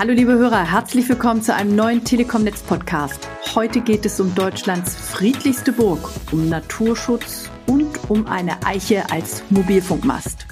Hallo liebe Hörer, herzlich willkommen zu einem neuen Telekom-Netz-Podcast. Heute geht es um Deutschlands friedlichste Burg, um Naturschutz und um eine Eiche als Mobilfunkmast.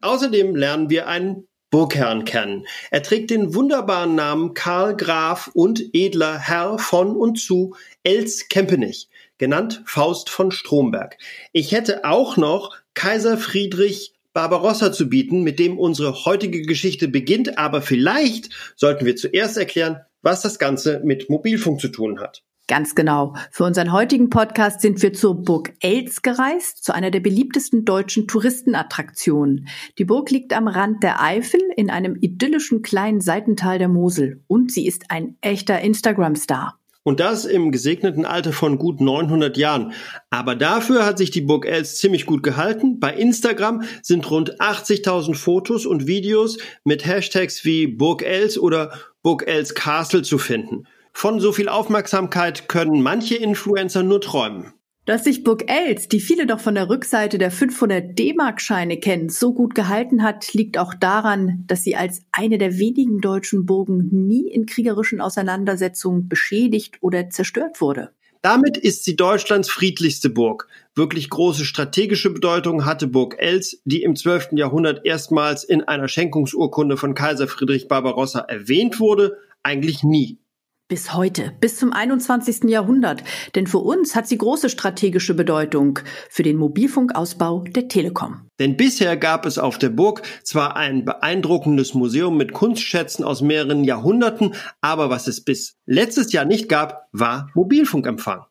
Außerdem lernen wir einen Burgherrn kennen. Er trägt den wunderbaren Namen Karl Graf und edler Herr von und zu Els-Kempenich genannt Faust von Stromberg. Ich hätte auch noch Kaiser Friedrich Barbarossa zu bieten, mit dem unsere heutige Geschichte beginnt, aber vielleicht sollten wir zuerst erklären, was das Ganze mit Mobilfunk zu tun hat. Ganz genau. Für unseren heutigen Podcast sind wir zur Burg Els gereist, zu einer der beliebtesten deutschen Touristenattraktionen. Die Burg liegt am Rand der Eifel in einem idyllischen kleinen Seitental der Mosel und sie ist ein echter Instagram-Star. Und das im gesegneten Alter von gut 900 Jahren. Aber dafür hat sich die Burg Els ziemlich gut gehalten. Bei Instagram sind rund 80.000 Fotos und Videos mit Hashtags wie Burg Els oder Burg Els Castle zu finden. Von so viel Aufmerksamkeit können manche Influencer nur träumen. Dass sich Burg Els, die viele doch von der Rückseite der 500 D-Mark-Scheine kennen, so gut gehalten hat, liegt auch daran, dass sie als eine der wenigen deutschen Burgen nie in kriegerischen Auseinandersetzungen beschädigt oder zerstört wurde. Damit ist sie Deutschlands friedlichste Burg. Wirklich große strategische Bedeutung hatte Burg Els, die im 12. Jahrhundert erstmals in einer Schenkungsurkunde von Kaiser Friedrich Barbarossa erwähnt wurde, eigentlich nie. Bis heute, bis zum 21. Jahrhundert. Denn für uns hat sie große strategische Bedeutung für den Mobilfunkausbau der Telekom. Denn bisher gab es auf der Burg zwar ein beeindruckendes Museum mit Kunstschätzen aus mehreren Jahrhunderten, aber was es bis letztes Jahr nicht gab, war Mobilfunkempfang.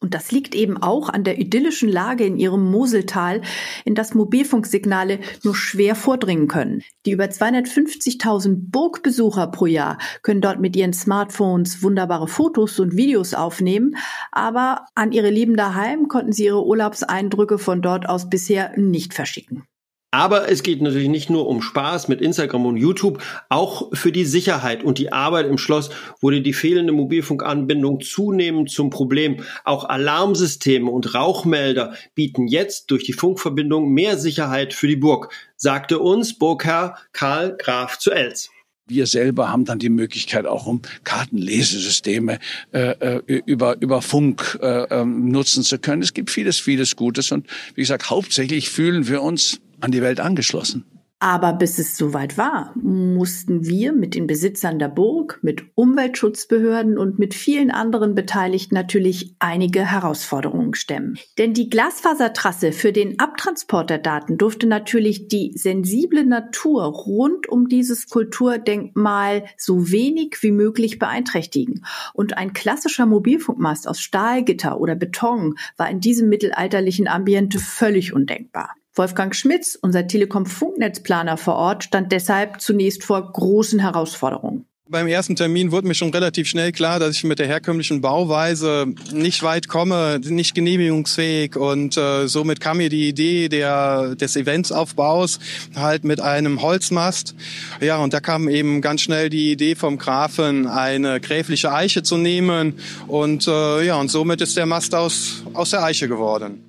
Und das liegt eben auch an der idyllischen Lage in ihrem Moseltal, in das Mobilfunksignale nur schwer vordringen können. Die über 250.000 Burgbesucher pro Jahr können dort mit ihren Smartphones wunderbare Fotos und Videos aufnehmen, aber an ihre Lieben daheim konnten sie ihre Urlaubseindrücke von dort aus bisher nicht verschicken. Aber es geht natürlich nicht nur um Spaß mit Instagram und YouTube, auch für die Sicherheit und die Arbeit im Schloss wurde die fehlende Mobilfunkanbindung zunehmend zum Problem. Auch Alarmsysteme und Rauchmelder bieten jetzt durch die Funkverbindung mehr Sicherheit für die Burg, sagte uns Burgherr Karl Graf zu Els. Wir selber haben dann die Möglichkeit, auch um Kartenlesesysteme äh, äh über, über Funk äh, ähm, nutzen zu können. Es gibt vieles, vieles Gutes. Und wie gesagt, hauptsächlich fühlen wir uns an die Welt angeschlossen. Aber bis es soweit war, mussten wir mit den Besitzern der Burg, mit Umweltschutzbehörden und mit vielen anderen Beteiligten natürlich einige Herausforderungen stemmen. Denn die Glasfasertrasse für den Abtransport der Daten durfte natürlich die sensible Natur rund um dieses Kulturdenkmal so wenig wie möglich beeinträchtigen. Und ein klassischer Mobilfunkmast aus Stahlgitter oder Beton war in diesem mittelalterlichen Ambiente völlig undenkbar. Wolfgang Schmitz, unser Telekom-Funknetzplaner vor Ort, stand deshalb zunächst vor großen Herausforderungen. Beim ersten Termin wurde mir schon relativ schnell klar, dass ich mit der herkömmlichen Bauweise nicht weit komme, nicht genehmigungsfähig und äh, somit kam mir die Idee der, des Eventsaufbaus halt mit einem Holzmast. Ja, und da kam eben ganz schnell die Idee vom Grafen, eine gräfliche Eiche zu nehmen und äh, ja, und somit ist der Mast aus, aus der Eiche geworden.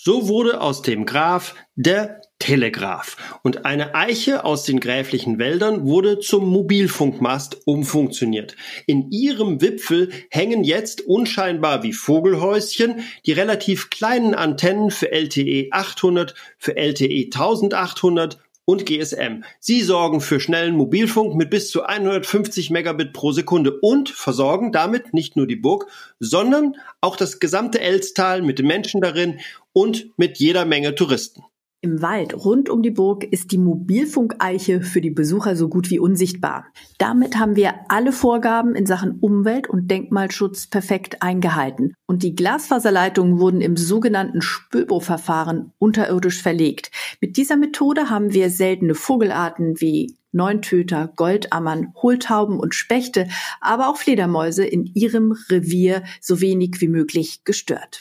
So wurde aus dem Graf der Telegraph und eine Eiche aus den gräflichen Wäldern wurde zum Mobilfunkmast umfunktioniert. In ihrem Wipfel hängen jetzt unscheinbar wie Vogelhäuschen die relativ kleinen Antennen für LTE 800, für LTE 1800 und GSM. Sie sorgen für schnellen Mobilfunk mit bis zu 150 Megabit pro Sekunde und versorgen damit nicht nur die Burg, sondern auch das gesamte Elstal mit den Menschen darin und mit jeder Menge Touristen. Im Wald rund um die Burg ist die Mobilfunkeiche für die Besucher so gut wie unsichtbar. Damit haben wir alle Vorgaben in Sachen Umwelt- und Denkmalschutz perfekt eingehalten. Und die Glasfaserleitungen wurden im sogenannten Spülbohrverfahren unterirdisch verlegt. Mit dieser Methode haben wir seltene Vogelarten wie Neuntöter, Goldammern, Hohltauben und Spechte, aber auch Fledermäuse in ihrem Revier so wenig wie möglich gestört.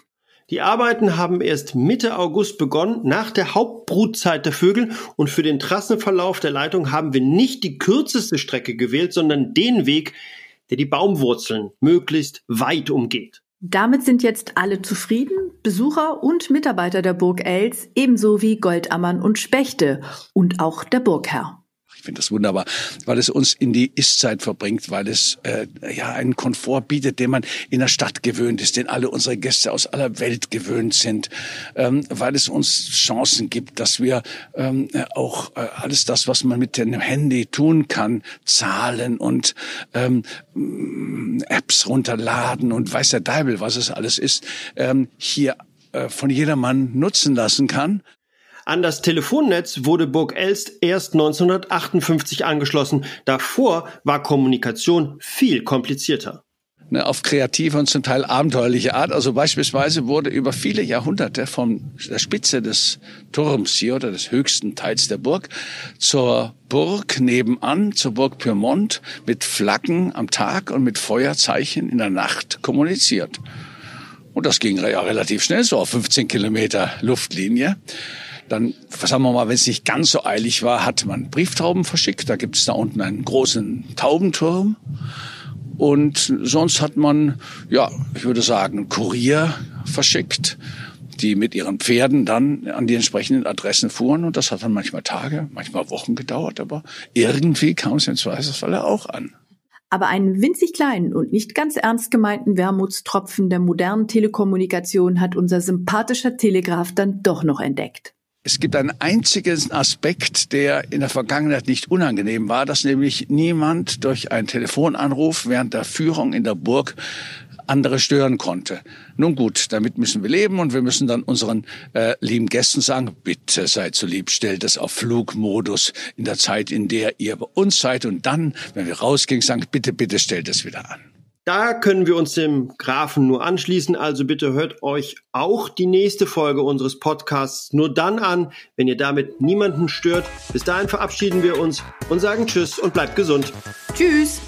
Die Arbeiten haben erst Mitte August begonnen, nach der Hauptbrutzeit der Vögel, und für den Trassenverlauf der Leitung haben wir nicht die kürzeste Strecke gewählt, sondern den Weg, der die Baumwurzeln möglichst weit umgeht. Damit sind jetzt alle zufrieden, Besucher und Mitarbeiter der Burg Els, ebenso wie Goldammern und Spechte und auch der Burgherr. Ich finde das wunderbar, weil es uns in die Ist-Zeit verbringt, weil es äh, ja einen Komfort bietet, den man in der Stadt gewöhnt ist, den alle unsere Gäste aus aller Welt gewöhnt sind, ähm, weil es uns Chancen gibt, dass wir ähm, auch äh, alles das, was man mit dem Handy tun kann, zahlen und ähm, Apps runterladen und weiß der Deibel, was es alles ist, ähm, hier äh, von jedermann nutzen lassen kann. An das Telefonnetz wurde Burg Elst erst 1958 angeschlossen. Davor war Kommunikation viel komplizierter ne, auf kreative und zum Teil abenteuerliche Art. Also beispielsweise wurde über viele Jahrhunderte von der Spitze des Turms hier oder des höchsten Teils der Burg zur Burg nebenan, zur Burg Pyrmont mit Flaggen am Tag und mit Feuerzeichen in der Nacht kommuniziert. Und das ging ja relativ schnell, so auf 15 Kilometer Luftlinie. Dann, sagen wir mal, wenn es nicht ganz so eilig war, hat man Brieftauben verschickt. Da gibt es da unten einen großen Taubenturm. Und sonst hat man, ja, ich würde sagen, Kurier verschickt, die mit ihren Pferden dann an die entsprechenden Adressen fuhren. Und das hat dann manchmal Tage, manchmal Wochen gedauert. Aber irgendwie kam es im Zweifelsfalle auch an. Aber einen winzig kleinen und nicht ganz ernst gemeinten Wermutstropfen der modernen Telekommunikation hat unser sympathischer Telegraph dann doch noch entdeckt. Es gibt einen einzigen Aspekt, der in der Vergangenheit nicht unangenehm war, dass nämlich niemand durch einen Telefonanruf während der Führung in der Burg andere stören konnte. Nun gut, damit müssen wir leben und wir müssen dann unseren äh, lieben Gästen sagen, bitte seid so lieb, stellt es auf Flugmodus in der Zeit, in der ihr bei uns seid und dann, wenn wir rausgehen, sagen, bitte, bitte stellt es wieder an. Da können wir uns dem Grafen nur anschließen, also bitte hört euch auch die nächste Folge unseres Podcasts nur dann an, wenn ihr damit niemanden stört. Bis dahin verabschieden wir uns und sagen Tschüss und bleibt gesund. Tschüss.